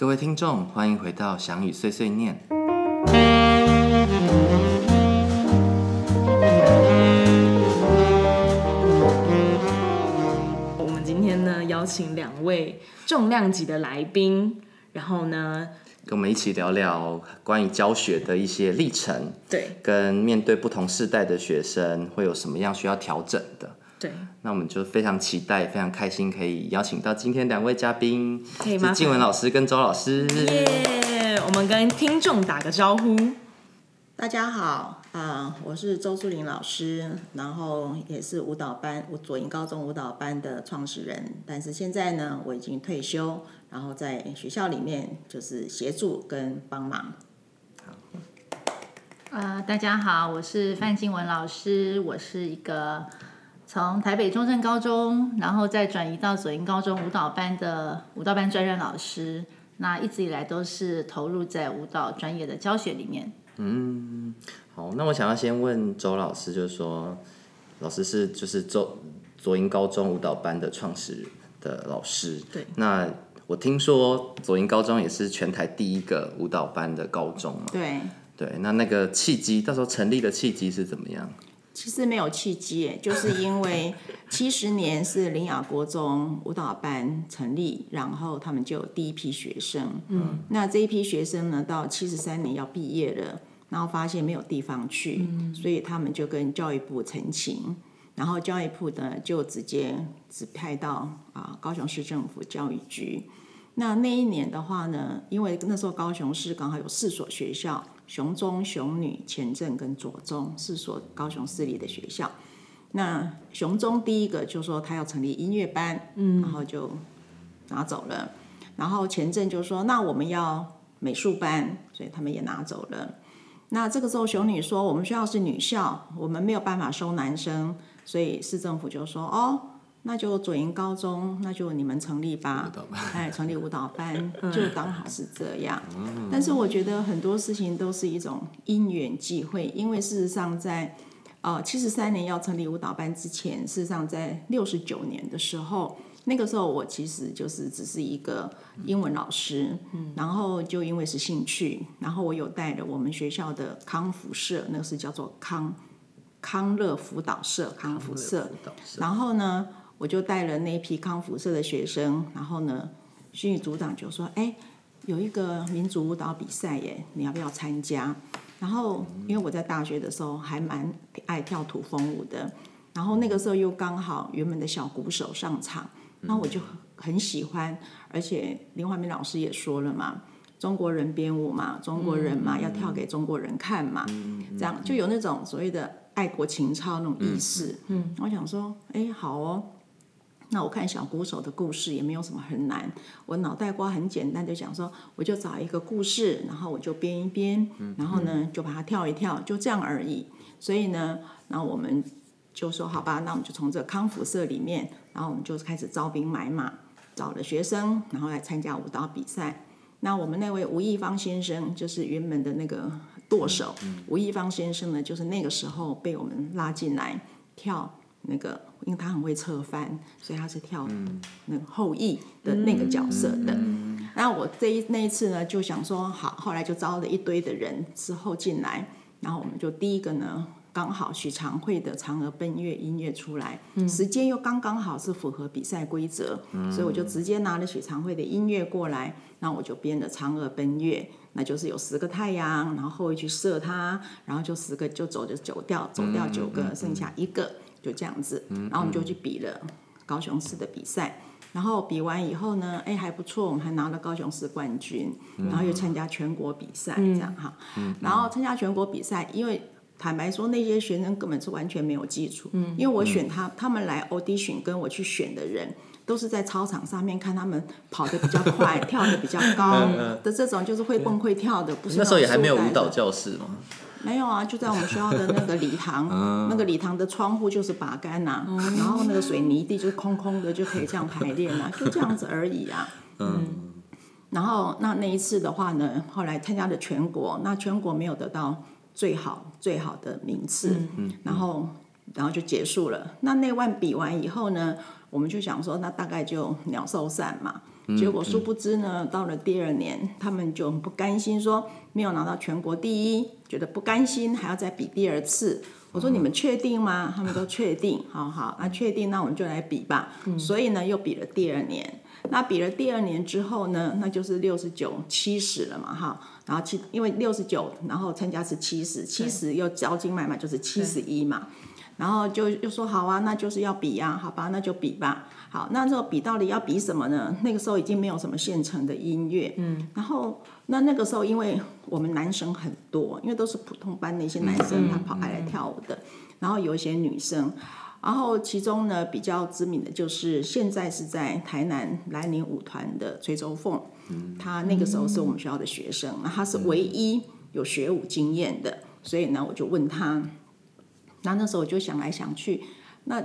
各位听众，欢迎回到《翔宇碎碎念》。我们今天呢邀请两位重量级的来宾，然后呢，跟我们一起聊聊关于教学的一些历程，对跟面对不同世代的学生会有什么样需要调整的。对，那我们就非常期待、非常开心，可以邀请到今天两位嘉宾，可以吗？是静文老师跟周老师。耶！我们跟听众打个招呼。大家好，啊、我是周淑玲老师，然后也是舞蹈班我左营高中舞蹈班的创始人，但是现在呢，我已经退休，然后在学校里面就是协助跟帮忙。呃，大家好，我是范静文老师，我是一个从台北中正高中，然后再转移到左营高中舞蹈班的舞蹈班专任老师。那一直以来都是投入在舞蹈专业的教学里面。嗯，好，那我想要先问周老师，就是说，老师是就是周左营高中舞蹈班的创始人的老师，对那我听说左营高中也是全台第一个舞蹈班的高中嘛，对，对，那那个契机，到时候成立的契机是怎么样？其实没有契机耶，就是因为七十年是林雅国中舞蹈班成立，然后他们就有第一批学生。嗯，那这一批学生呢，到七十三年要毕业了，然后发现没有地方去，所以他们就跟教育部陈情，然后教育部呢就直接指派到啊高雄市政府教育局。那那一年的话呢，因为那时候高雄市刚好有四所学校，雄中、雄女、前镇跟左中四所高雄市立的学校。那雄中第一个就说他要成立音乐班，嗯，然后就拿走了。然后前镇就说那我们要美术班，所以他们也拿走了。那这个时候雄女说我们学校是女校，我们没有办法收男生，所以市政府就说哦。那就左营高中，那就你们成立吧，哎，成立舞蹈班，就刚好是这样。但是我觉得很多事情都是一种因缘际会，因为事实上在呃七十三年要成立舞蹈班之前，事实上在六十九年的时候，那个时候我其实就是只是一个英文老师，然后就因为是兴趣，然后我有带了我们学校的康复社，那个是叫做康康乐辅导社，康复社，然后呢。我就带了那一批康复社的学生，然后呢，训育组长就说：“哎，有一个民族舞蹈比赛耶，你要不要参加？”然后因为我在大学的时候还蛮爱跳土风舞的，然后那个时候又刚好原本的小鼓手上场，那我就很喜欢，而且林怀民老师也说了嘛，中国人编舞嘛，中国人嘛要跳给中国人看嘛，这样就有那种所谓的爱国情操那种意识。嗯，我想说，哎，好哦。那我看小鼓手的故事也没有什么很难，我脑袋瓜很简单，就想说，我就找一个故事，然后我就编一编，然后呢就把它跳一跳，就这样而已。所以呢，那我们就说好吧，那我们就从这康复社里面，然后我们就开始招兵买马，找了学生，然后来参加舞蹈比赛。那我们那位吴亦芳先生就是原本的那个舵手，吴亦芳先生呢，就是那个时候被我们拉进来跳。那个，因为他很会侧翻，所以他是跳那个后羿的那个角色的。然后我这一那一次呢，就想说好，后来就招了一堆的人之后进来，然后我们就第一个呢，刚好许长惠的《嫦娥奔月》音乐出来，时间又刚刚好是符合比赛规则，所以我就直接拿了许长惠的音乐过来，那我就编了《嫦娥奔月》，那就是有十个太阳，然后后羿去射它，然后就十个就走就九掉，走掉九个，剩下一个。就这样子，然后我们就去比了高雄市的比赛，然后比完以后呢，哎还不错，我们还拿了高雄市冠军，然后又参加全国比赛，这样哈，然后参加全国比赛，因为坦白说那些学生根本是完全没有基础，因为我选他，他们来 audition 跟我去选的人，都是在操场上面看他们跑得比较快，跳得比较高的这种，就是会蹦会跳的，不是那时候也还没有舞蹈教室吗？没有啊，就在我们学校的那个礼堂，那个礼堂的窗户就是拔杆呐，然后那个水泥地就空空的，就可以这样排练啊，就这样子而已啊。嗯。然后那那一次的话呢，后来参加了全国，那全国没有得到最好最好的名次，然后然后就结束了。那那万比完以后呢，我们就想说，那大概就鸟兽散嘛。结果殊不知呢，到了第二年，他们就不甘心，说没有拿到全国第一，觉得不甘心，还要再比第二次。我说你们确定吗？他们都确定，好好，那确定，那我们就来比吧。所以呢，又比了第二年。那比了第二年之后呢，那就是六十九、七十了嘛，哈。然后七，因为六十九，然后参加是七十，七十又交金买卖就是七十一嘛。然后就又说好啊，那就是要比呀，好吧，那就比吧。好，那这个比到底要比什么呢？那个时候已经没有什么现成的音乐，嗯，然后那那个时候因为我们男生很多，因为都是普通班的一些男生，他跑开来跳舞的，然后有一些女生，然后其中呢比较知名的就是现在是在台南兰陵舞团的崔周凤，嗯，他那个时候是我们学校的学生，那他是唯一有学舞经验的，所以呢我就问他。那那时候我就想来想去，那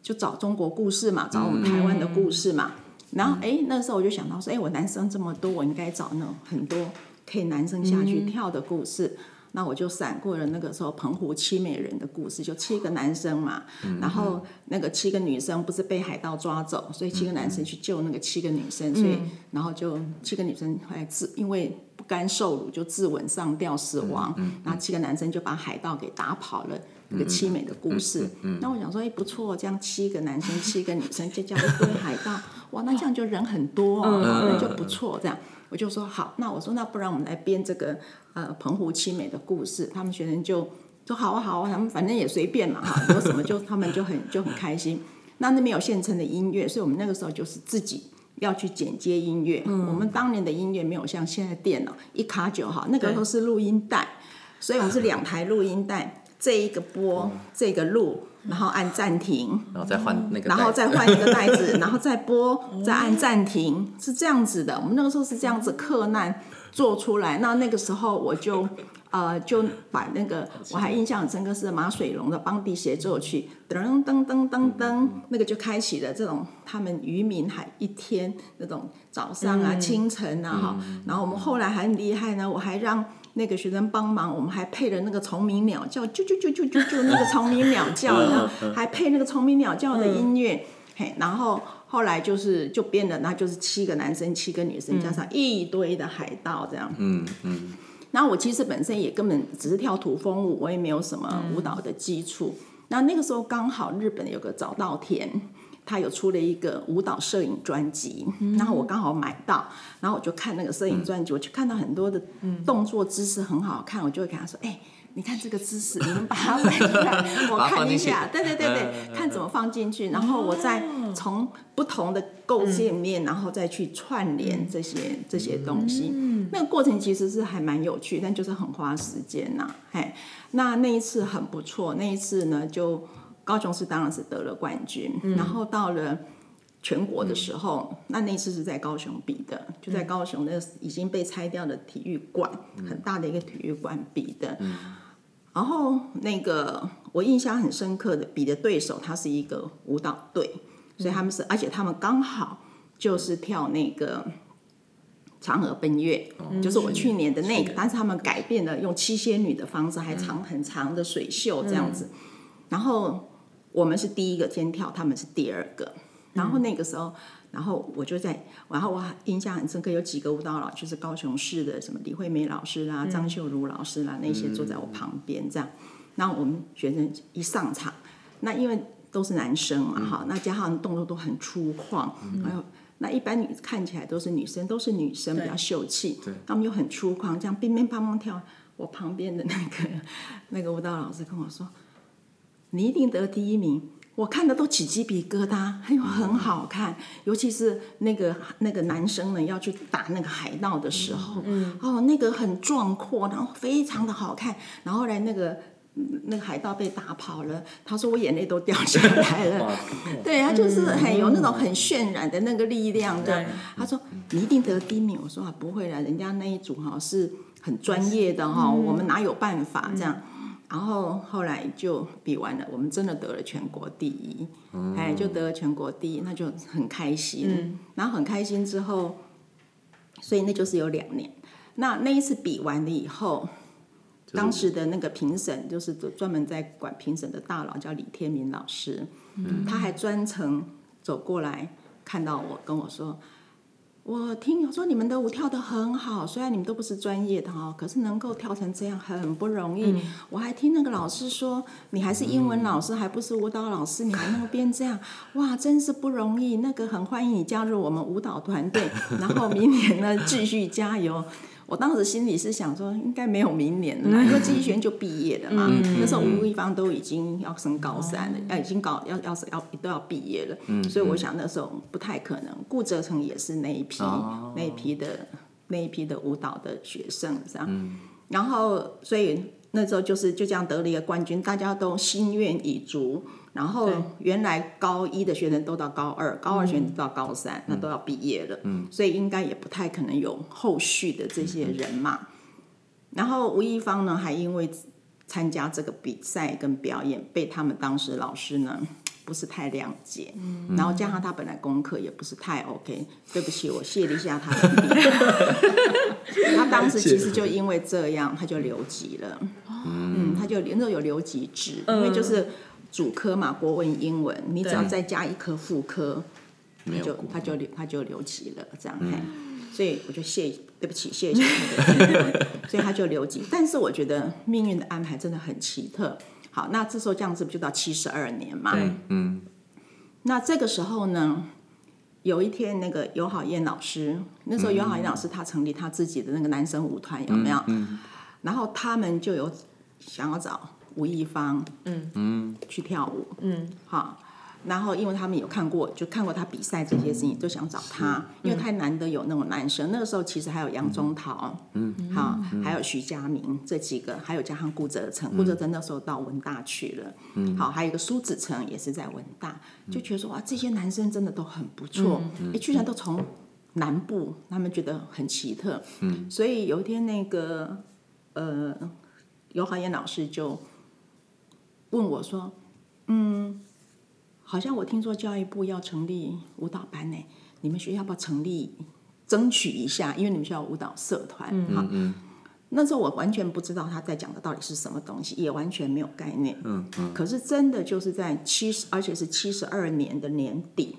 就找中国故事嘛，找我们台湾的故事嘛。然后哎，那时候我就想到说，哎，我男生这么多，我应该找那种很多可以男生下去跳的故事。那我就闪过了那个时候澎湖七美人的故事，就七个男生嘛，然后那个七个女生不是被海盗抓走，所以七个男生去救那个七个女生，所以然后就七个女生后来自因为不甘受辱就自刎上吊死亡，然后七个男生就把海盗给打跑了。一个凄美的故事，那我想说，哎，不错，这样七个男生，七个女生，再加一堆海盗，哇，那这样就人很多哦，那就不错。这样，我就说好，那我说那不然我们来编这个呃澎湖凄美的故事。他们学生就说好啊好啊，他们反正也随便嘛哈，有什么就他们就很 就很开心。那那边有现成的音乐，所以我们那个时候就是自己要去剪接音乐。我们当年的音乐没有像现在电脑一卡就好，那个时候是录音带，所以我们是两台录音带。这一个播，这个录，然后按暂停，然后再换那个，然后再换一个袋子，然后再播，再按暂停，是这样子的。我们那个时候是这样子克难做出来。那那个时候我就呃就把那个我还印象很深刻是马水龙的邦迪协奏曲，噔噔噔噔噔，那个就开启了这种他们渔民海一天那种早上啊清晨啊哈。然后我们后来还很厉害呢，我还让。那个学生帮忙，我们还配了那个虫鸣鸟叫，啾啾啾啾啾啾，那个虫鸣鸟叫，然后还配那个虫鸣鸟叫的音乐，嘿，然后后来就是就变了，那就是七个男生，七个女生，加上一堆的海盗这样。嗯嗯。然后我其实本身也根本只是跳土风舞，我也没有什么舞蹈的基础。那那个时候刚好日本有个早稻田。他有出了一个舞蹈摄影专辑，然后我刚好买到，然后我就看那个摄影专辑，我就看到很多的动作姿势很好看，我就会跟他说：“哎，你看这个姿势，你们把它摆出来，我看一下。”对对对对，看怎么放进去，然后我再从不同的构建面，然后再去串联这些这些东西。那个过程其实是还蛮有趣，但就是很花时间呐。嘿，那那一次很不错，那一次呢就。高雄市当然是得了冠军，然后到了全国的时候，那那次是在高雄比的，就在高雄那已经被拆掉的体育馆，很大的一个体育馆比的。然后那个我印象很深刻的比的对手，他是一个舞蹈队，所以他们是，而且他们刚好就是跳那个嫦娥奔月，就是我去年的那个，但是他们改变了用七仙女的方式，还长很长的水袖这样子，然后。我们是第一个先跳，他们是第二个。然后那个时候，然后我就在，然后我印象很深刻，有几个舞蹈老师是高雄市的，什么李惠美老师啦、张秀如老师啦，那些坐在我旁边这样。那我们学生一上场，那因为都是男生嘛，哈，那加上动作都很粗犷，还有那一般女看起来都是女生，都是女生比较秀气，他们又很粗犷，这样乒乒乓乓跳。我旁边的那个那个舞蹈老师跟我说。你一定得第一名，我看的都起鸡皮疙瘩，还有很好看，尤其是那个那个男生呢要去打那个海盗的时候，哦，那个很壮阔，然后非常的好看，然后来那个那个海盗被打跑了，他说我眼泪都掉下来了，对他就是很有那种很渲染的那个力量的，他说你一定得第一名，我说啊不会了，人家那一组哈是很专业的哈，我们哪有办法这样。然后后来就比完了，我们真的得了全国第一，哎，就得了全国第一，那就很开心。然后很开心之后，所以那就是有两年。那那一次比完了以后，当时的那个评审就是专门在管评审的大佬叫李天明老师，他还专程走过来看到我，跟我说：“我听有说你们的舞跳得很好，虽然你们都不是专业的哈，可是能够跳成这样很不容易。我还听那个老师说，你还是英文老师，还不是舞蹈老师，你还能够变这样，哇，真是不容易。那个很欢迎你加入我们舞蹈团队，然后明年呢继续加油。我当时心里是想说，应该没有明年了嘛，因为这一学院就毕业了嘛。那时候吴一芳都已经要升高三了，要已经高要要是要都要毕业了，所以我想那时候不太可能。顾哲成也是那一批那一批的那一批的舞蹈的学生这样，然后所以那时候就是就这样得了一个冠军，大家都心愿已足。然后原来高一的学生都到高二，高二学生到高三，那都要毕业了，所以应该也不太可能有后续的这些人嘛。然后吴亦芳呢，还因为参加这个比赛跟表演，被他们当时老师呢不是太谅解，然后加上他本来功课也不是太 OK，对不起，我谢了一下他的 他当时其实就因为这样，他就留级了，嗯，他就那时候有留级制，因为就是。主科嘛，国文、英文，你只要再加一科副科，就他就留他就留级了，这样。所以我就谢，对不起，谢谢所以他就留级。但是我觉得命运的安排真的很奇特。好，那这时候这样子不就到七十二年嘛？嗯。那这个时候呢，有一天那个尤好燕老师，那时候尤好燕老师他成立他自己的那个男生舞团，有没有？嗯。然后他们就有想要找。吴亦芳，嗯。嗯，去跳舞，嗯，好，然后因为他们有看过，就看过他比赛这些事情，就想找他，因为太难得有那种男生。那个时候其实还有杨宗涛，嗯，好，还有徐佳明这几个，还有加上顾泽成，顾泽成那时候到文大去了，嗯，好，还有一个苏子成也是在文大，就觉得说哇，这些男生真的都很不错，哎，居然都从南部，他们觉得很奇特，嗯，所以有一天那个呃，尤华燕老师就。问我说：“嗯，好像我听说教育部要成立舞蹈班呢，你们学校要不要成立，争取一下？因为你们学校舞蹈社团哈。那时候我完全不知道他在讲的到底是什么东西，也完全没有概念。嗯嗯。可是真的就是在七十，而且是七十二年的年底，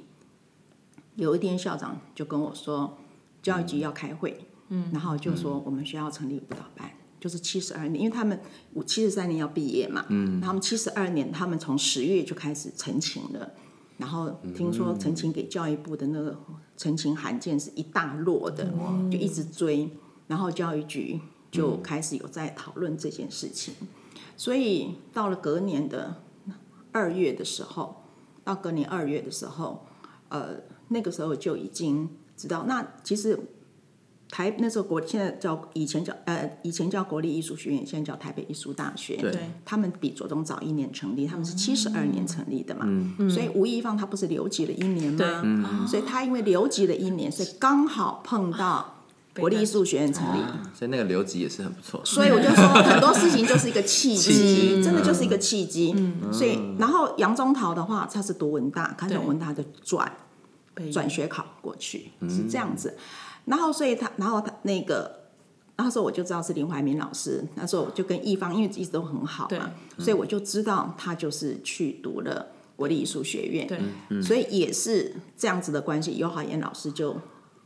有一天校长就跟我说，教育局要开会，嗯，然后就说我们学校成立舞蹈班。”就是七十二年，因为他们五七十三年要毕业嘛，嗯，他们七十二年，他们从十月就开始陈情了，然后听说陈情给教育部的那个陈情函件是一大摞的，就一直追，然后教育局就开始有在讨论这件事情，所以到了隔年的二月的时候，到隔年二月的时候，呃，那个时候就已经知道，那其实。台那时候国现在叫以前叫呃以前叫国立艺术学院，现在叫台北艺术大学。对，他们比左宗早一年成立，他们是七十二年成立的嘛。嗯所以吴亦芳他不是留级了一年吗？嗯。所以他因为留级了一年，所以刚好碰到国立艺术学院成立。所以那个留级也是很不错。所以我就说很多事情就是一个契机，真的就是一个契机。嗯。所以然后杨宗桃的话，他是读文大，他从文大的转转学考过去，是这样子。然后，所以他，然后他那个，那时候我就知道是林怀民老师。那时候我就跟易方，因为一直都很好嘛，所以我就知道他就是去读了国立艺术学院。对，所以也是这样子的关系。尤好言老师就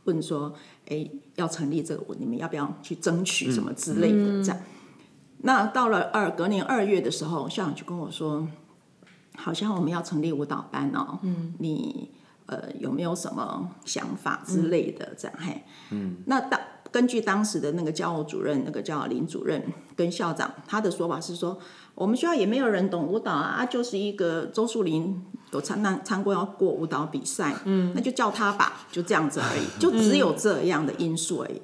问说：“哎，要成立这个，你们要不要去争取什么之类的？”这样。那到了二隔年二月的时候，校长就跟我说：“好像我们要成立舞蹈班哦。”嗯，你。呃，有没有什么想法之类的？这样嘿，嗯，那当根据当时的那个教务主任，那个叫林主任跟校长，他的说法是说，我们学校也没有人懂舞蹈啊，啊，就是一个周树林有参那参过要过舞蹈比赛，嗯，那就叫他吧，就这样子而已，就只有这样的因素而已，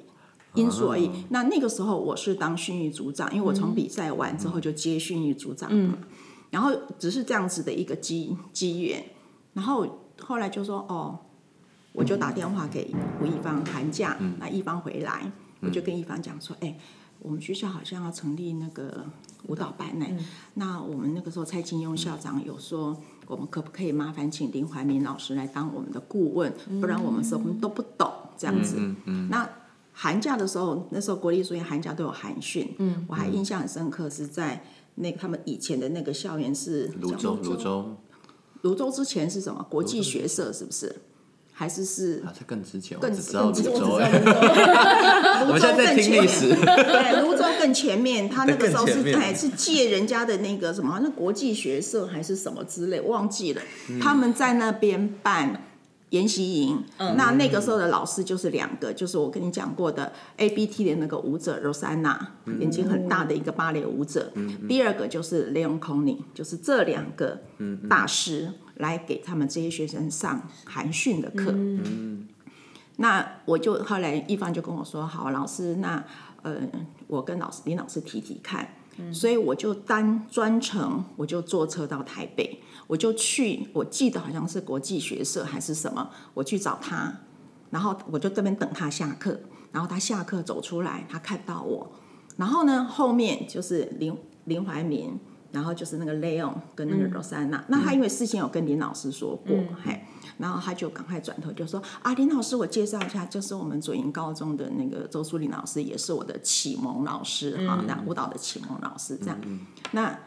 因素而已。那那个时候我是当训育组长，因为我从比赛完之后就接训育组长嘛，然后只是这样子的一个机机缘，然后。后来就说哦，我就打电话给吴一芳寒假，那一芳回来，我就跟一芳讲说，哎，我们学校好像要成立那个舞蹈班呢。那我们那个时候蔡金庸校长有说，我们可不可以麻烦请林怀民老师来当我们的顾问？不然我们什么都不懂这样子。那寒假的时候，那时候国立书院寒假都有寒训，我还印象很深刻，是在那他们以前的那个校园是泸州，泸州。泸州之前是什么？国际学社是不是？还是是啊，在更之前，我更只知道泸州，我们现在在更前听历史面，对，泸州更前面，他那个时候是更前面哎是借人家的那个什么，好像国际学社还是什么之类，忘记了。嗯他们在那边办研习营，那那个时候的老师就是两个，就是我跟你讲过的 A B T 的那个舞者 Rosanna，眼睛很大的一个芭蕾舞者。第二个就是 Leon Conning，就是这两个大师来给他们这些学生上韩训的课。那我就后来一方就跟我说，好，老师，那呃，我跟老师林老师提提看，所以我就单专程我就坐车到台北，我就去，我记得好像是国际学社还是什么，我去找他，然后我就这边等他下课，然后他下课走出来，他看到我，然后呢后面就是林林怀民。然后就是那个 Leon 跟那个 Rosanna，、那他因为事先有跟林老师说过，嘿，然后他就赶快转头就说啊，林老师，我介绍一下，就是我们左营高中的那个周淑玲老师，也是我的启蒙老师哈，那、舞蹈的启蒙老师这样。那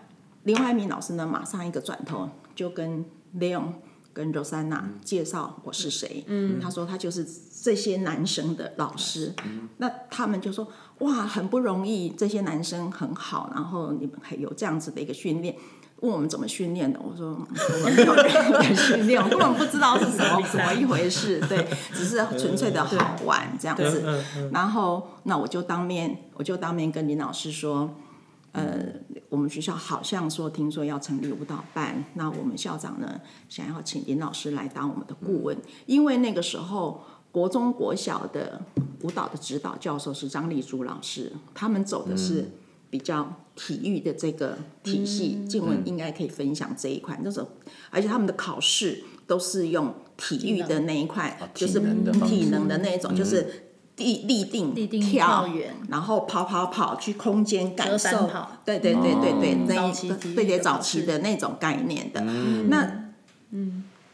林怀民老师呢，马上一个转头就跟 Leon 跟 Rosanna 介绍我是谁，嗯，他说他就是这些男生的老师，那他们就说哇，很不容易，这些男生很好，然后你们还有这样子的一个训练。问我们怎么训练的，我说嗯我们没有任何训练，我根本不知道是什么怎么一回事，对，只是纯粹的好玩这样子。然后那我就当面，我就当面跟林老师说，呃，我们学校好像说听说要成立舞蹈班，那我们校长呢想要请林老师来当我们的顾问，因为那个时候国中国小的舞蹈的指导教授是张丽珠老师，他们走的是比较体育的这个体系，静文应该可以分享这一块。那时候，而且他们的考试都是用体育的那一块，就是体能的那种，就是。立立定、立定跳然后跑跑跑去空间感受对对对对对，哦那对对早期的那种概念的。那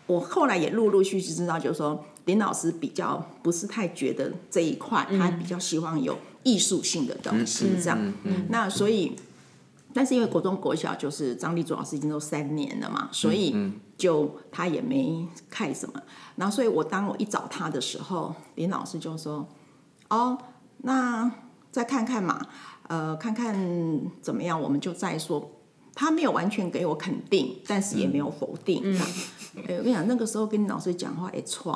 我后来也陆陆续续知道，就是说林老师比较不是太觉得这一块，他比较希望有艺术性的东西这样。那所以，但是因为国中国小就是张立祖老师已经都三年了嘛，所以就他也没看什么。然后，所以我当我一找他的时候，林老师就说：“哦，那再看看嘛，呃，看看怎么样，我们就再说。”他没有完全给我肯定，但是也没有否定。这样哎，我跟你讲，那个时候跟老师讲话，也，错，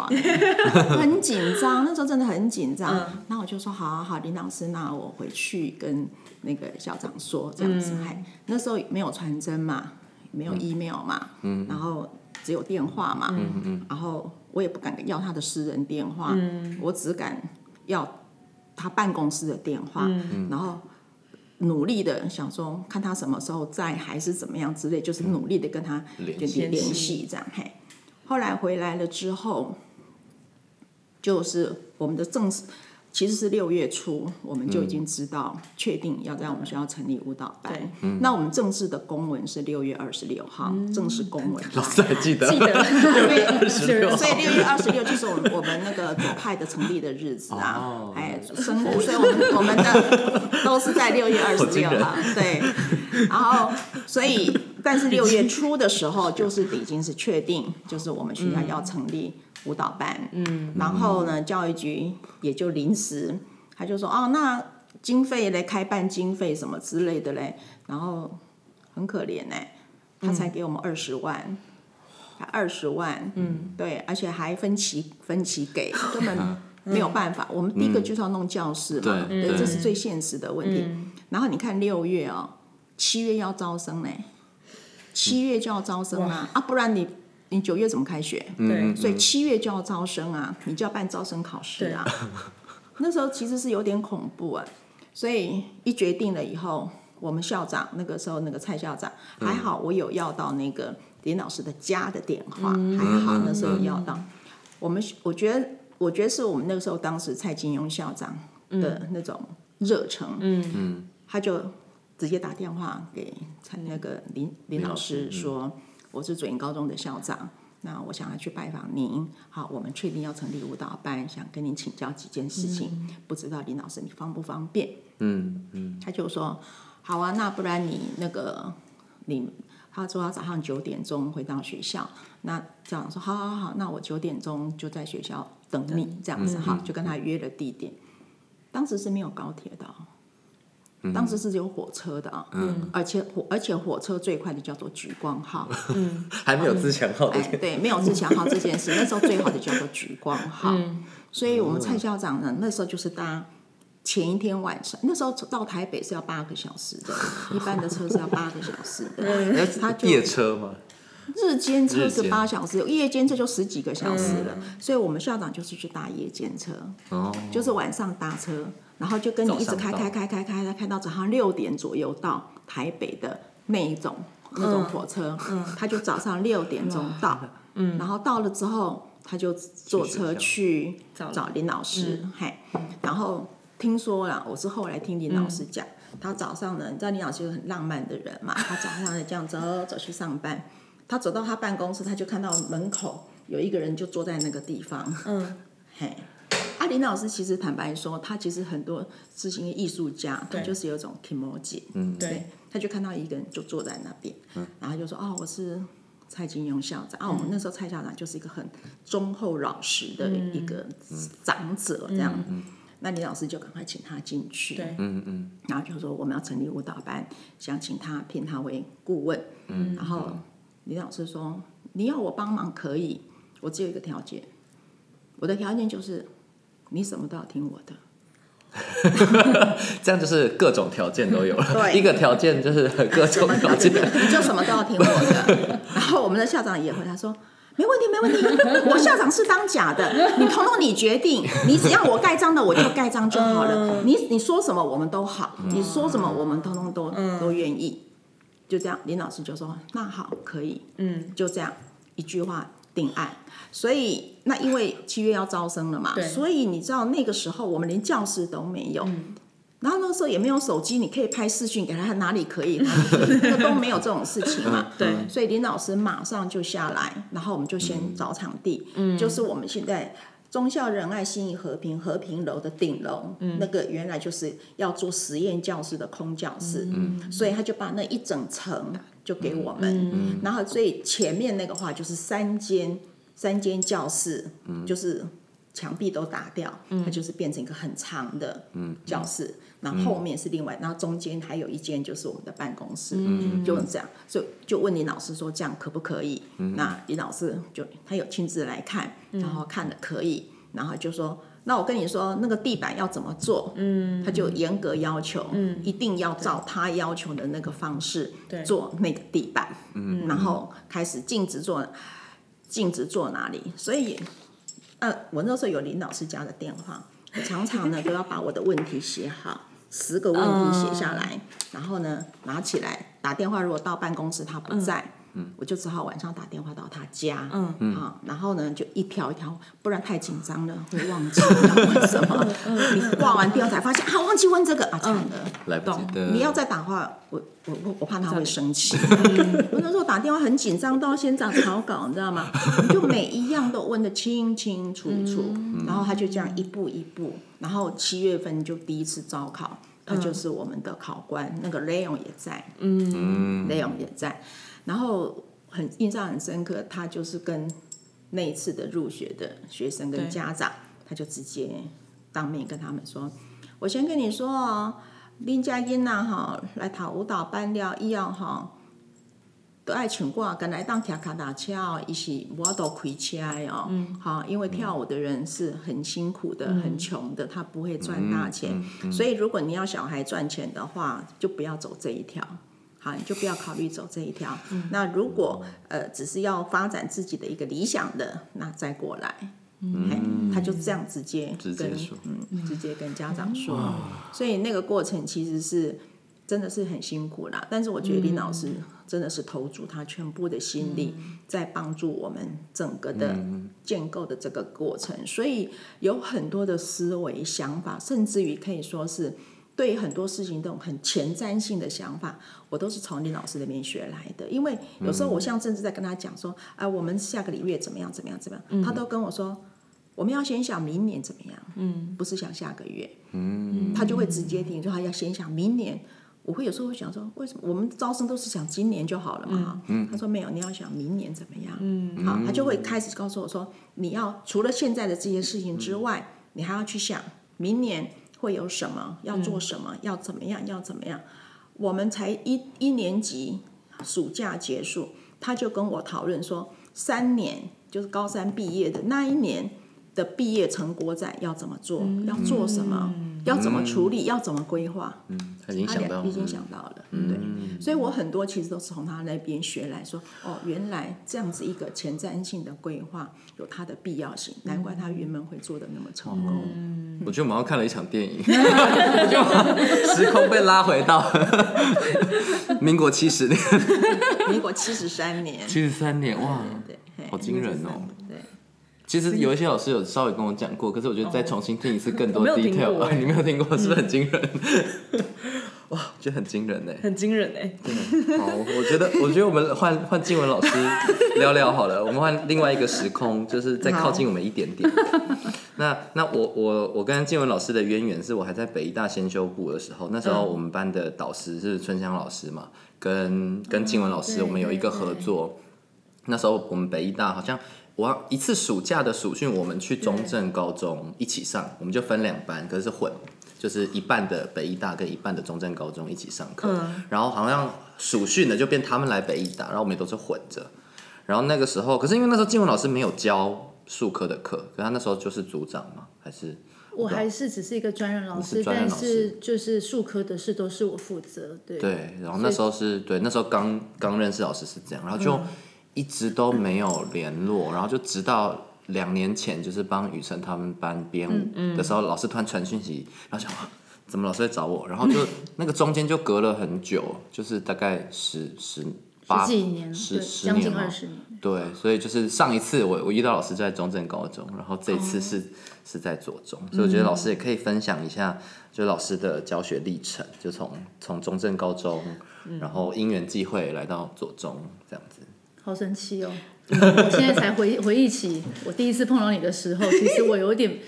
很紧张，那时候真的很紧张。那我就说，好好好，林老师，那我回去跟那个校长说，这样子。还那时候没有传真嘛，没有 email 嘛，然后只有电话嘛，然后我也不敢要他的私人电话，我只敢要他办公室的电话，然后。努力的想说，看他什么时候在，还是怎么样之类，就是努力的跟他联联联系这样。嘿，后来回来了之后，就是我们的正式，其实是六月初，我们就已经知道确定要在我们学校成立舞蹈班。那我们正式的公文是六月二十六号，正式公文。老师还记得？记得所以所以六月二十六就是我们我们那个左派的成立的日子啊哦，哎，生日，所以我们我们的都是在六月二十六号，对。然后，所以 但是六月初的时候，就是已经是确定，就是我们学校要成立舞蹈班，嗯，然后呢，教育局也就临时他就说，哦，那经费嘞，开办经费什么之类的嘞，然后很可怜哎，他才给我们二十万。才二十万，嗯，对，而且还分期分期给，根本没有办法。我们第一个就是要弄教室嘛，对这是最现实的问题。然后你看六月哦，七月要招生呢，七月就要招生啊，啊，不然你你九月怎么开学？对。所以七月就要招生啊，你就要办招生考试啊。那时候其实是有点恐怖啊，所以一决定了以后，我们校长那个时候那个蔡校长还好，我有要到那个林老师的家的电话，还好那时候有要到。我们我觉得，我觉得是我们那个时候当时蔡金庸校长的那种热诚，嗯。嗯，他就直接打电话给蔡那个林林老师说，我是左营高中的校长。那我想要去拜访您，好，我们确定要成立舞蹈班，想跟您请教几件事情，不知道林老师你方不方便？嗯嗯，他就说好啊，那不然你那个你他说他早上九点钟回到学校，那校长说好好好，那我九点钟就在学校等你，这样子哈，就跟他约了地点。当时是没有高铁的哦、当时是有火车的啊，嗯，而且火而且火车最快的叫做莒光号，还没有自强号的哎，对，没有自强号这件事，那时候最好的叫做莒光号。所以我们蔡校长呢，那时候就是搭前一天晚上，那时候到台北是要八个小时的，一般的车是要八个小时的，他就夜车嘛，日间车是八小时，夜间车就十几个小时了。所以我们校长就是去搭夜间车，哦，就是晚上搭车，然后就跟你一直开开开开开开开到早上六点左右到台北的那一种那种火车，他就早上六点钟到，然后到了之后他就坐车去找找林老师，嘿，然后听说了，我是后来听林老师讲，他早上呢，你知道林老师是很浪漫的人嘛，他早上就这样走走去上班，他走到他办公室，他就看到门口有一个人就坐在那个地方，嗯，嘿。啊，林老师其实坦白说，他其实很多事情的艺术家，他就是有一种 emoji，嗯，对，他就看到一个人就坐在那边，然后就说：“哦，我是蔡金庸校长。啊。”我们那时候蔡校长就是一个很忠厚老实的一个长者，这样。那李老师就赶快请他进去，对，嗯嗯，然后就说我们要成立舞蹈班，想请他聘他为顾问。嗯，然后李老师说：“你要我帮忙可以，我只有一个条件，我的条件就是你什么都要听我的。”这样就是各种条件都有了。对一个条件就是各种条件。你就什么都要听我的。然后我们的校长也回答说。没问题，没问题。我校长是当假的，你通通你决定，你只要我盖章的，我就盖章就好了。你你说什么我们都好，你说什么我们通通都都愿意。就这样，林老师就说那好，可以，嗯，就这样一句话定案。所以那因为七月要招生了嘛，所以你知道那个时候我们连教室都没有。然后那时候也没有手机，你可以拍视讯给他，哪里可以，哪里可以那都没有这种事情嘛。对。所以林老师马上就下来，然后我们就先找场地，嗯，就是我们现在忠孝仁爱信义和平和平楼的顶楼，那个原来就是要做实验教室的空教室，嗯，所以他就把那一整层就给我们，然后所以前面那个话就是三间三间教室，就是墙壁都打掉，它就是变成一个很长的教室，然后后面是另外，然后中间还有一间就是我们的办公室，就这样，所以就问林老师说这样可不可以？那林老师就他有亲自来看，然后看了可以，然后就说。那我跟你说，那个地板要怎么做？嗯，他就严格要求，嗯，一定要照他要求的那个方式对。做那个地板，嗯，然后开始禁止做，禁止做哪里，所以呃，我那时候有林老师家的电话，我常常呢都要把我的问题写好，十个问题写下来，然后呢拿起来打电话。如果到办公室他不在，我就只好晚上打电话到他家，嗯。啊，然后呢就一条一条，不然太紧张了会忘记 要问什么。你挂完电话才发现啊，忘记问这个啊，惨了。来不及的。你要再打话，我我我我怕他会生气。我那时候打电话很紧张，都要先找草稿，你知道吗？你就每一样都问的清清楚楚，然后他就这样一步一步，然后七月份就第一次招考，他就是我们的考官，那个 Leon 也在，嗯，Leon 也在，然后很印象很深刻，他就是跟那一次的入学的学生跟家长，他就直接当面跟他们说，我先跟你说哦。林家囡仔吼来读舞蹈班了以后哈，都爱请我，跟来当骑卡达车哦，伊是无法度开车的哦。好、因为跳舞的人是很辛苦的、很穷的，他不会赚大钱。所以如果你要小孩赚钱的话，就不要走这一条。好，你就不要考虑走这一条。那如果呃只是要发展自己的一个理想的，那再过来。嗯，他就这样直接跟直接说。嗯，直接跟家长说，所以那个过程其实是真的是很辛苦啦。但是我觉得林老师真的是投注他全部的心力，在帮助我们整个的建构的这个过程，所以有很多的思维想法，甚至于可以说是。对于很多事情这种很前瞻性的想法，我都是从林老师那边学来的。因为有时候我像甚至在跟他讲说，哎、我们下个礼月怎么样怎么样怎么样，他都跟我说，我们要先想明年怎么样，嗯，不是想下个月，嗯，他就会直接听，说他要先想明年。我会有时候会想说，为什么我们招生都是想今年就好了嘛？他说没有，你要想明年怎么样？嗯，好，他就会开始告诉我说，你要除了现在的这些事情之外，你还要去想明年会有什么，要做什么，要怎么样，要怎么样。我们才一一年级，暑假结束，他就跟我讨论说，三年就是高三毕业的那一年的毕业成果展要怎么做，要做什么，要怎么处理，要怎么规划。他已经想到已经想到了，对，所以我很多其实都是从他那边学来说，哦，原来这样子一个前瞻性的规划有它的必要性，难怪他原本会做的那么成功。我觉得我们好像看了一场电影，就 时空被拉回到 民国七十年、民国七十三年，七十三年，哇，对，嘿好惊人哦！对，其实有一些老师有稍微跟我讲过，可是我觉得再重新听一次更多 detail，你没有听过，是不是很惊人？哇，我觉得很惊人哎。很惊人哎、好，我觉得，我觉得我们换换静文老师聊聊好了，我们换另外一个时空，就是再靠近我们一点点。那那我我我跟静文老师的渊源是我还在北医大先修部的时候，那时候我们班的导师是春香老师嘛，跟跟静文老师我们有一个合作。那时候我们北医大好像我一次暑假的暑训，我们去中正高中一起上，我们就分两班，可是是混，就是一半的北医大跟一半的中正高中一起上课。嗯然后好像暑训的就变他们来北医大，然后我们也都是混着。然后那个时候，可是因为那时候静文老师没有教数科的课，可他那时候就是组长嘛，还是我还是只是一个专任老你师，但是就是数科的事都是我负责，对。对。然后那时候是对，那时候刚刚认识老师是这样，然后就一直都没有联络，然后就直到两年前，就是帮雨辰他们班编舞的时候，老师突然传讯息，然后想哇 怎么老师在找我，然后就那 个中间就隔了很久，就是大概十十八十几年，十十年嘛近二十年。对，所以就是上一次我我遇到老师在中正高中，然后这一次是、是在左中，所以我觉得老师也可以分享一下，就老师的教学历程，就从从中正高中，然后因缘际会来到左中这样子。好生气哦！我现在才回回忆起我第一次碰到你的时候，其实我有点，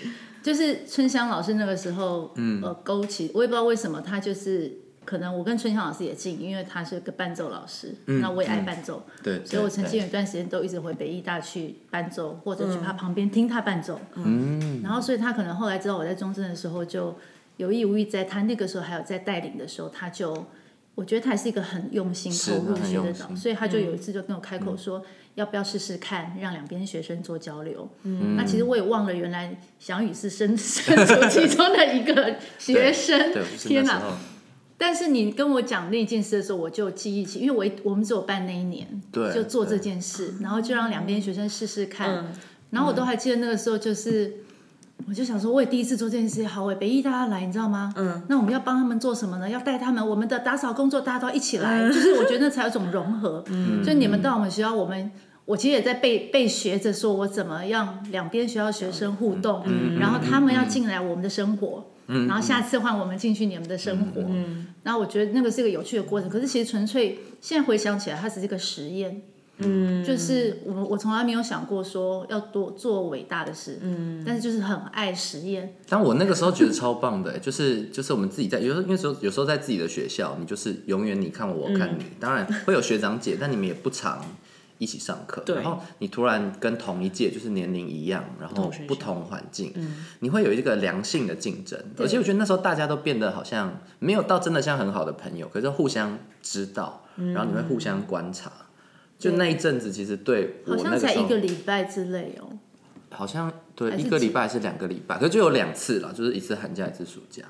就是春香老师那个时候，嗯，呃，勾起，我也不知道为什么，他就是可能我跟春香老师也近，因为他是个伴奏老师，那我也爱伴奏，对，所以我曾经有一段时间都一直回北艺大去伴奏，或者去他旁边听他伴奏。嗯，然后所以他可能后来知道我在中正的时候，就有意无意在他那个时候还有在带领的时候，他就我觉得他也是一个很用心投入学的导，所以他就有一次就跟我开口说，要不要试试看，让两边学生做交流。嗯，那其实我也忘了，原来翔宇是身身处其中的一个学生天哪！但是你跟我讲那件事的时候，我就记忆起，因为我我们只有办那一年，对就做这件事，然后就让两边学生试试看，嗯然后我都还记得那个时候，就是我就想说，我也第一次做这件事，好我，北艺大家来，你知道吗？嗯，那我们要帮他们做什么呢？要带他们，我们的打扫工作大家都要一起来，就是我觉得那才有一种融合。嗯，就你们到我们学校，我们。我其实也在被被学着说，我怎么样两边学校学生互动，然后他们要进来我们的生活，然后下次换我们进去你们的生活，然后我觉得那个是一个有趣的过程。可是其实纯粹现在回想起来，它只是一个实验，嗯，就是我我从来没有想过说要多做伟大的事，嗯，但是就是很爱实验，但我那个时候觉得超棒的，就是就是我们自己在有时候，因为时候有时候在自己的学校，你就是永远你看我，我看你，当然会有学长姐，但你们也不常一起上课。对然后你突然跟同一届就是年龄一样，然后不同环境，你会有一个良性的竞争。而且我觉得那时候大家都变得好像没有到真的像很好的朋友，可是互相知道，然后你会互相观察。就那一阵子，其实对我好那个时候像才一个礼拜之类哦。好像对还是一个礼拜还是两个礼拜，可是就有两次啦，就是一次寒假，一次暑假。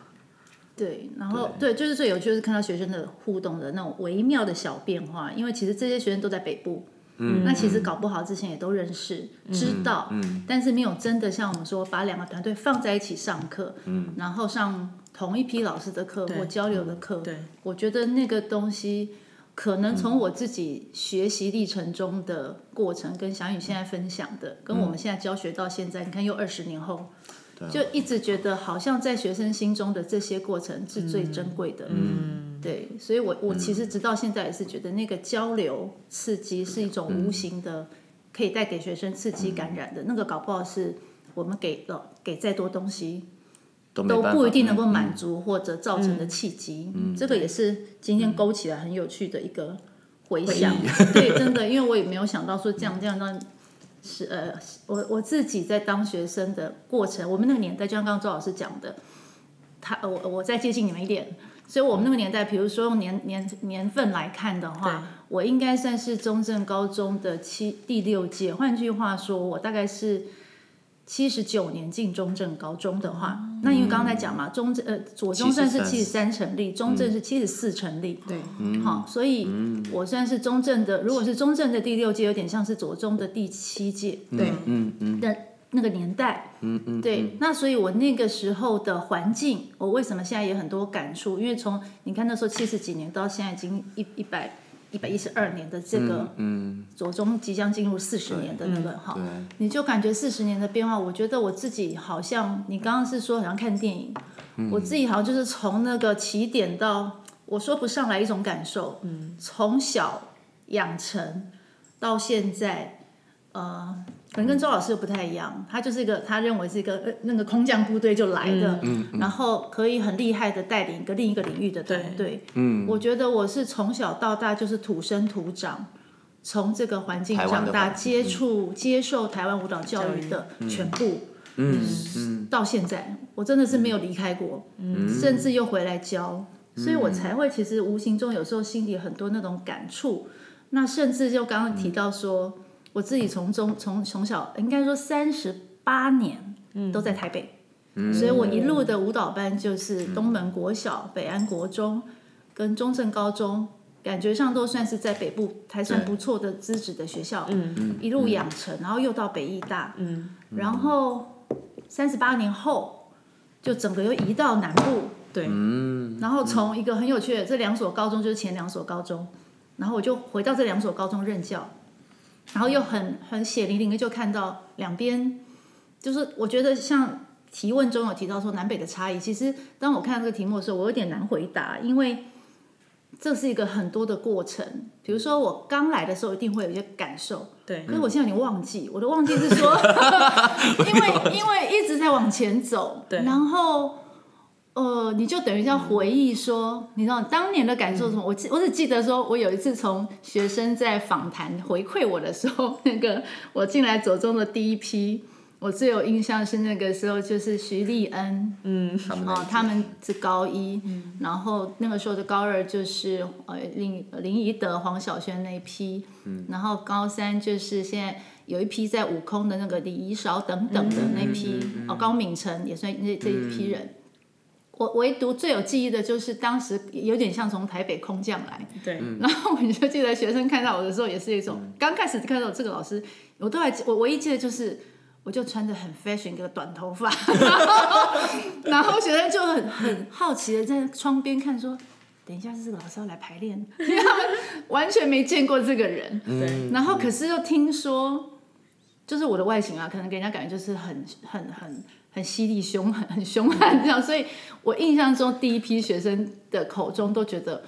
对，然后对，就是最有趣就是看到学生的互动的那种微妙的小变化，因为其实这些学生都在北部，嗯，那其实搞不好之前也都认识、知道，嗯，但是没有真的像我们说把两个团队放在一起上课，嗯，然后上同一批老师的课或交流的课，对，我觉得那个东西可能从我自己学习历程中的过程，跟小雨现在分享的，跟我们现在教学到现在，你看又二十年后。就一直觉得好像在学生心中的这些过程是最珍贵的，嗯，对，所以我我其实直到现在也是觉得那个交流刺激是一种无形的，可以带给学生刺激感染的，那个搞不好是我们给了给再多东西，都不一定能够嗯满足或者造成的契机。这个也是今天勾起来很有趣的一个回想。对，真的，因为我也没有想到说这样这样让是呃，我我自己在当学生的过程，我们那个年代，就像刚刚周老师讲的，他呃我我再接近你们一点。所以，我们那个年代，比如说用年年年份来看的话，我应该算是中正高中的七第六届。换句话说，我大概是七十九年进中正高中的话，那因为刚刚在讲嘛，中正呃左中正是七十三。成立，中正是七十四成立，对，好，所以我算是中正的，如果是中正的第六届，有点像是左中的第七届对，嗯嗯的那个年代，嗯嗯，对，那所以我那个时候的环境，我为什么现在也很多感触？因为从你看那时候七十几年到现在已经一一百一百一十二年的这个嗯，左中即将进入四十年的那个哈，你就感觉四十年的变化，我觉得我自己好像你刚刚是说好像看电影，我自己好像就是从那个起点到我说不上来一种感受，嗯，从小养成到现在，呃，可能跟周老师又不太一样，他就是一个他认为是一个呃那个空降部队就来的，然后可以很厉害的带领一个另一个领域的团队，嗯，我觉得我是从小到大就是土生土长，从这个环境长大，接触、接受台湾舞蹈教育的全部，嗯嗯。到现在我真的是没有离开过，甚至又回来教，所以我才会其实无形中有时候心里很多那种感触。那甚至就刚刚提到说，我自己从中从从小应该说三十八年都在台北，所以我一路的舞蹈班就是东门国小、北安国中跟中正高中，感觉上都算是在北部还算不错的资质的学校，一路养成，然后又到北艺大，然后三十八年后就整个又移到南部，对，嗯，然后从一个很有趣的这两所高中就是前两所高中，然后我就回到这两所高中任教，然后又很很血淋淋的就看到两边，就是我觉得像提问中有提到说南北的差异，其实当我看到这个题目的时候，我有点难回答，因为这是一个很多的过程。比如说我刚来的时候，一定会有一些感受，对可是我现在有点忘记，我都忘记是说，因为因为一直在往前走，对然后呃，你就等于要回忆说，你知道当年的感受什么？我记我只记得说，我有一次从学生在访谈回馈我的时候，那个我进来左中的第一批。我最有印象是那个时候，就是徐立恩，嗯，哦他们是高一，嗯然后那个时候的高二就是呃林林怡德、黄晓萱那一批，然后高三就是现在有一批在悟空的那个李怡韶等等的那批，哦高敏成也算这这一批人。我唯独最有记忆的就是当时有点像从台北空降来，对，然后我就记得学生看到我的时候，也是一种刚开始看到这个老师，我都还记我唯一记得就是，我就穿着很 fashion 一个短头发，然后学生就很很好奇的在窗边看说。等一下，是这个老师要来排练，因 为他们完全没见过这个人。对，然后可是又听说，就是我的外形啊，可能给人家感觉就是很很很很犀利、凶狠、很凶悍这样，所以我印象中第一批学生的口中都觉得，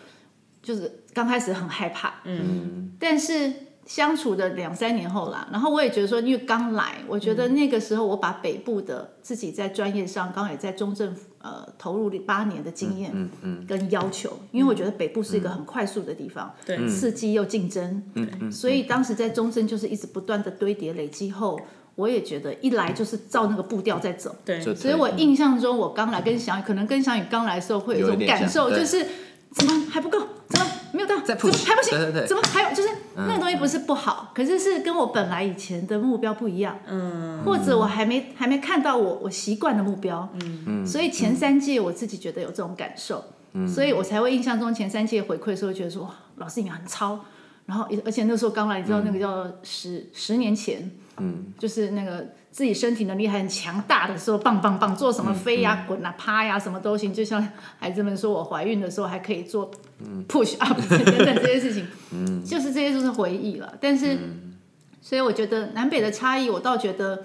就是刚开始很害怕，嗯，但是相处的两三年后啦，然后我也觉得说，因为刚来，我觉得那个时候我把北部的自己在专业上，刚好也在中正呃投入八年的经验，嗯嗯跟要求，因为我觉得北部是一个很快速的地方，对。刺激又竞争，嗯嗯，所以当时在中正就是一直不断的堆叠累积后，我也觉得一来就是照那个步调在走，对，所以我印象中我刚来跟小宇，可能跟小雨刚来的时候会有一种感受，就是怎么还不够，怎么没有到，再怎么还不行，对对对。怎么还有就是那个东西不是不好，可是是跟我本来以前的目标不一样，嗯，或者我还没还没看到我我习惯的目标，嗯，所以前三届我自己觉得有这种感受，所以我才会印象中前三届回馈的时候觉得说，哇，老师你很超，然后而且那时候刚来，你知道那个叫十十年前，嗯，就是那个自己身体能力还很强大的时候，棒棒棒，做什么飞呀、滚啊、趴呀，什么都行。就像孩子们说我怀孕的时候还可以做 push up 等等这些事情，嗯，就是这些就是回忆了。但是，所以我觉得南北的差异，我倒觉得。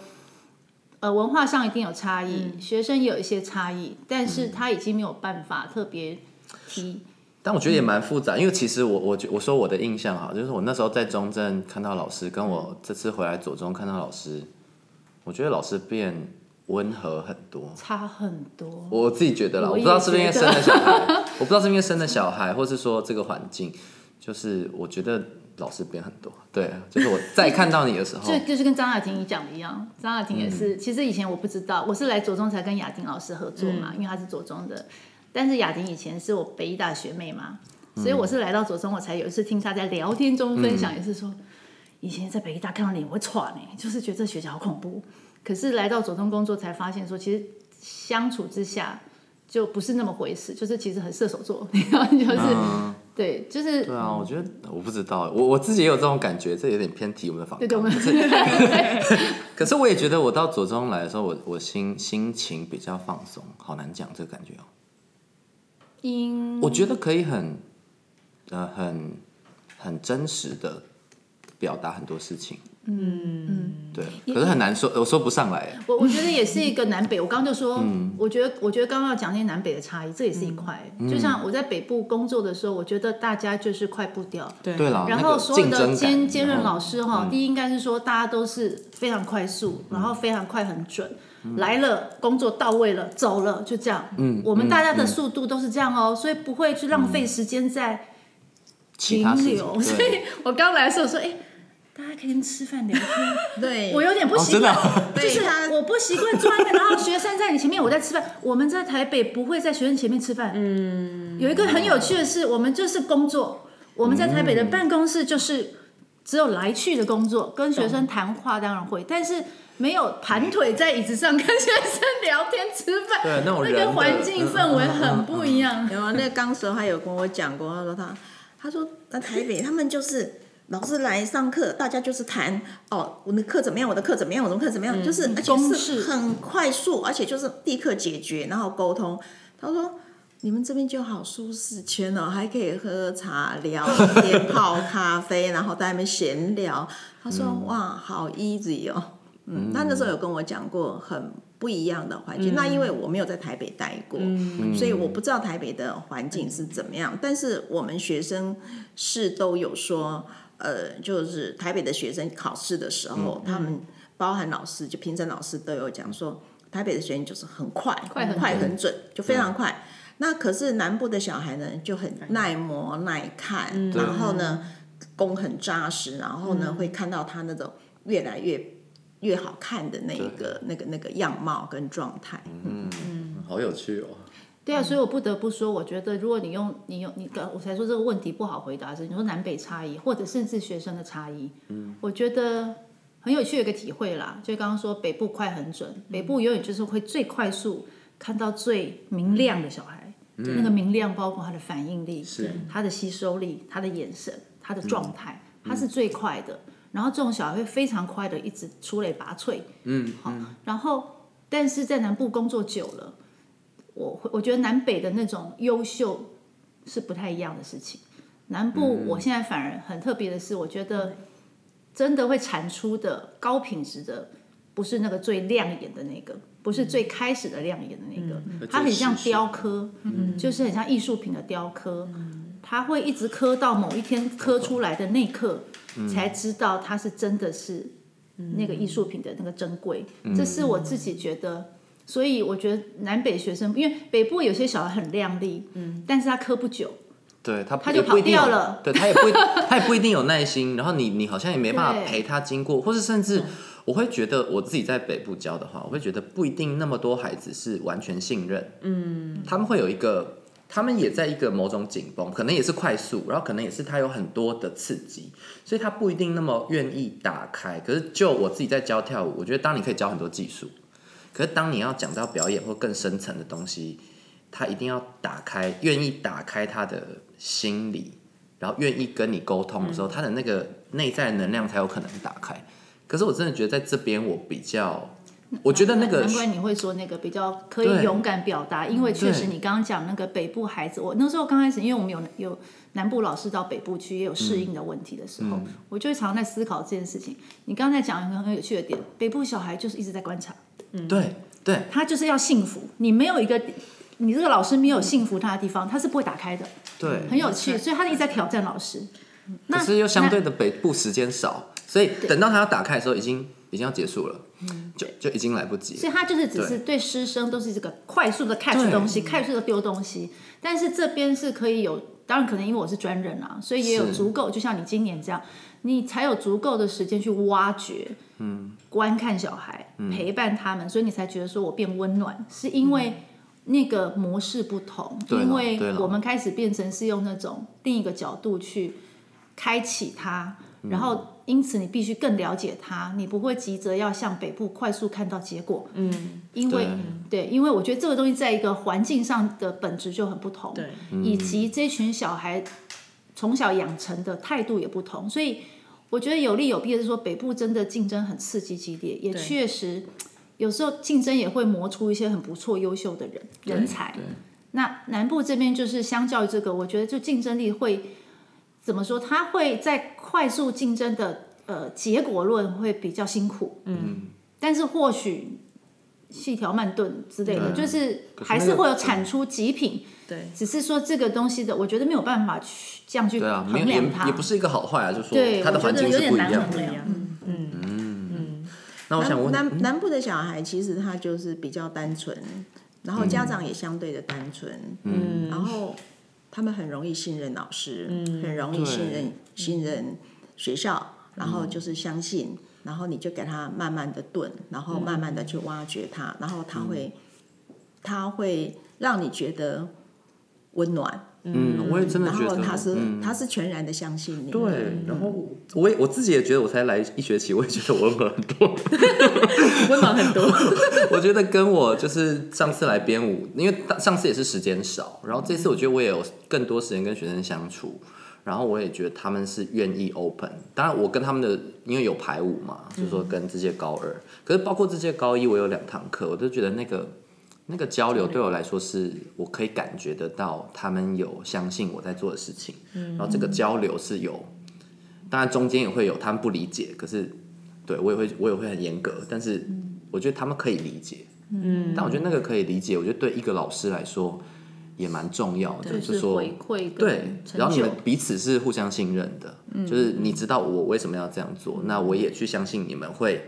呃，文化上一定有差异，学生也有一些差异，但是他已经没有办法特别提。但我觉得也蛮复杂，因为其实我我觉我说我的印象哈，就是我那时候在中正看到老师，跟我这次回来左中看到老师，我觉得老师变温和很多。差很多。我自己觉得啦，我不知道是不是因为生了小孩，我不知道是不是因为生了小孩，或是说这个环境，就是我觉得老师变很多。对，就是我再看到你的时候，就就是跟张雅婷你讲的一样，张雅婷也是，嗯其实以前我不知道，我是来左中才跟雅婷老师合作嘛，因为她是左中的，但是雅婷以前是我北医大学妹嘛，所以我是来到左中，我才有一次听她在聊天中分享，也是说，以前在北医大看到你我会喘呢，就是觉得这学校好恐怖，可是来到左中工作才发现说，其实相处之下就不是那么回事，就是其实很射手座，然 后就是、嗯对，就是对啊，我觉得我不知道，我我自己也有这种感觉，这有点偏题我们的访谈。们 可是我也觉得我到左中来的时候，我我心心情比较放松，好难讲这个感觉哦。因我觉得可以很呃很很真实的表达很多事情。嗯。嗯，对，可是很难说，我说不上来。我我觉得也是一个南北，我刚刚就说，我觉得我觉得刚刚要讲那些南北的差异，这也是一块。就像我在北部工作的时候，我觉得大家就是快步调，对。对啦，然那个后所有的兼兼任老师哈，第一应该是说大家都是非常快速，然后非常快很准。来了，工作到位了，走了，就这样。嗯，我们大家的速度都是这样哦，所以不会去浪费时间在停留。所以我刚来的时候说，哎，大家可以吃饭聊天。对，我有点不习惯，哦就是我不习惯坐在那，然后学生在你前面，我在吃饭。我们在台北不会在学生前面吃饭。嗯，有一个很有趣的是，我们就是工作，我们在台北的办公室就是只有来去的工作，跟学生谈话当然会，但是没有盘腿在椅子上跟学生聊天吃饭。那种人个环境氛围很不一样。有啊，那个刚时候他有跟我讲过，他说他他说在台北他们就是老师来上课，大家就是谈哦，我的课怎么样，我的课怎么样，我的课怎么样，就是而且是很快速，而且就是立刻解决，然后沟通。他说。你们这边就好舒适圈哦，还可以喝茶、聊天、泡咖啡，然后在那边闲聊。他说：“哇，好 easy 哦。”嗯，他那时候有跟我讲过很不一样的环境。那因为我没有在台北待过，所以我不知道台北的环境是怎么样。但是我们学生是都有说，呃，就是台北的学生考试的时候，他们包含老师，就评审老师都有讲说，台北的学生就是很快、快很准快很准，就非常快。那可是南部的小孩呢，就很耐磨耐看，然后呢，功很扎实，然后呢，会看到他那种越来越越好看的那一个那个那个样貌跟状态。嗯，好有趣哦。对啊，所以我不得不说，我觉得如果你用你用你刚，我才说这个问题不好回答是，你说南北差异，或者甚至学生的差异，嗯，我觉得很有趣的一个体会啦。就刚刚说北部快很准，北部永远就是会最快速看到最明亮的小孩，那个明亮包括他的反应力、是。他的吸收力、他的眼神、他的状态，他是最快的。然后这种小孩会非常快的一直出类拔萃，嗯，好，然后但是在南部工作久了，我会我觉得南北的那种优秀是不太一样的事情。南部我现在反而很特别的是，我觉得真的会产出的高品质的，不是那个最亮眼的那个，不是最开始的亮眼的那个，它很像雕刻，就是很像艺术品的雕刻。它会一直磕到某一天磕出来的那一刻，才知道它是真的是那个艺术品的那个珍贵。这是我自己觉得，所以我觉得南北学生，因为北部有些小孩很靓丽，嗯，但是他磕不久，对他他就跑掉了。对他也不一 他也不一定有耐心，然后你你好像也没办法陪他经过，或是甚至我会觉得我自己在北部教的话，我会觉得不一定那么多孩子是完全信任，嗯，他们会有一个。他们也在一个某种紧绷，可能也是快速，然后可能也是他有很多的刺激，所以他不一定那么愿意打开。可是就我自己在教跳舞，我觉得当你可以教很多技术，可是当你要讲到表演或更深层的东西，他一定要打开，愿意打开他的心理，然后愿意跟你沟通的时候，他的那个内在能量才有可能打开。可是我真的觉得在这边我比较，我觉得那个难怪你会说那个比较可以勇敢表达，因为确实你刚刚讲那个北部孩子，我那时候刚开始，因为我们有有南部老师到北部去，也有适应的问题的时候，我就会常常在思考这件事情。你刚才讲一个很有趣的点，北部小孩就是一直在观察，嗯。对对。他就是要幸福，你没有一个。你这个老师没有幸福他的地方，他是不会打开的，对，很有趣，所以他一直在挑战老师。那可是又相对的北部时间少，所以等到他要打开的时候，已经已经要结束了，就就已经来不及了。所以他就是只是对。师生都是这个快速的 catch 东西，快速的丢东西。但是这边是可以有，当然可能因为我是专人啊，所以也有足够，就像你今年这样，你才有足够的时间去挖掘，嗯，观看小孩，陪伴他们，所以你才觉得说我变温暖，是因为。那个模式不同，因为我们开始变成是用那种另一个角度去开启它，嗯然后因此你必须更了解它，你不会急着要向北部快速看到结果，嗯，因为对，因为我觉得这个东西在一个环境上的本质就很不同，对，以及这群小孩从小养成的态度也不同，所以我觉得有利有弊的是说，北部真的竞争很刺激激烈，也对。确实有时候竞争也会磨出一些很不错、优秀的人人才。那南部这边就是相较于这个，我觉得就竞争力会怎么说？他会在快速竞争的呃结果论会比较辛苦，嗯，但是或许细条慢炖之类的，对就是还是会有产出极品，对，只是说这个东西的，我觉得没有办法去这样去对啊，没有也衡量它，也不是一个好坏啊，就是它的环境我觉得有点是不一样的。难衡量。那我想问，南南部的小孩其实他就是比较单纯，然后家长也相对的单纯，嗯，然后他们很容易信任老师，嗯，很容易信任信任学校，然后就是相信，然后你就给他慢慢的炖，然后慢慢的去挖掘他，然后他会他会让你觉得温暖，嗯，我也真的然觉得，后他是嗯。他是全然的相信你，对，然后我也我自己也觉得，我才来一学期，我也觉得我温和很多。温暖很多，我觉得跟我就是上次来编舞，因为上次也是时间少，然后这次我觉得我也有更多时间跟学生相处，然后我也觉得他们是愿意 open。当然，我跟他们的因为有排舞嘛，就是说跟这些高二，可是包括这些高一，我有两堂课，我都觉得那个那个交流对我来说是我可以感觉得到他们有相信我在做的事情，然后这个交流是有，当然中间也会有他们不理解，可是对我也会我也会很严格，但是我觉得他们可以理解，嗯，但我觉得那个可以理解，我觉得对一个老师来说也蛮重要的，就是说回馈对然后你们。彼此是互相信任的，就是你知道我为什么要这样做，那我也去相信你们会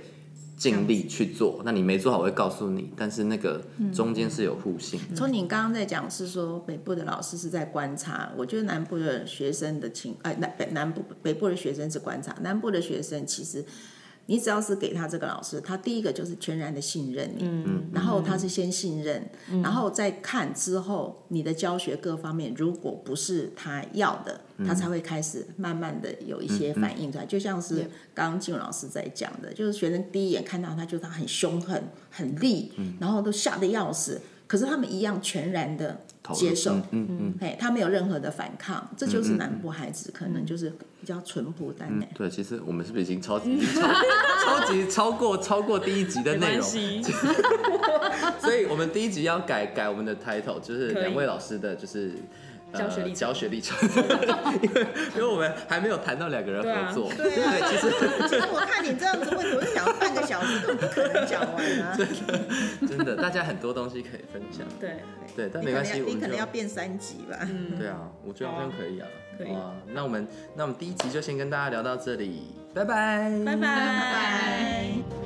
尽力去做。那你没做好，我会告诉你，但是那个中间是有互信。从你刚刚在讲是说北部的老师是在观察，我觉得南部的学生的情，呃，南北南部北部的学生是观察，南部的学生其实。你只要是给他这个老师，他第一个就是全然的信任你，嗯，然后他是先信任，然后再看之后你的教学各方面，如果不是他要的，他才会开始慢慢的有一些反应出来。就像是刚刚静老师在讲的，就是学生第一眼看到他，就是他很凶狠、很厉，然后都吓得要死，可是他们一样全然的接受，嗯嗯嗯，嘿，他没有任何的反抗，这就是南部孩子可能就是比较淳朴淡然。对，其实我们是不是已经超级 超超级超过超过第一集的内容？没关系，所以我们第一集要改改我们的 title，就是两位老师的就是。呃教学历程。教学历程，因为因为我们还没有谈到两个人合作，对啊其实其实我看你这样子问题，我就想半个小时都不可能讲完啊。真的大家很多东西可以分享，对，对，但没关系，你可能要变三集吧。对啊，我觉得好像可以啊，可以哇，那我们那我们第一集就先跟大家聊到这里，拜拜拜，拜拜。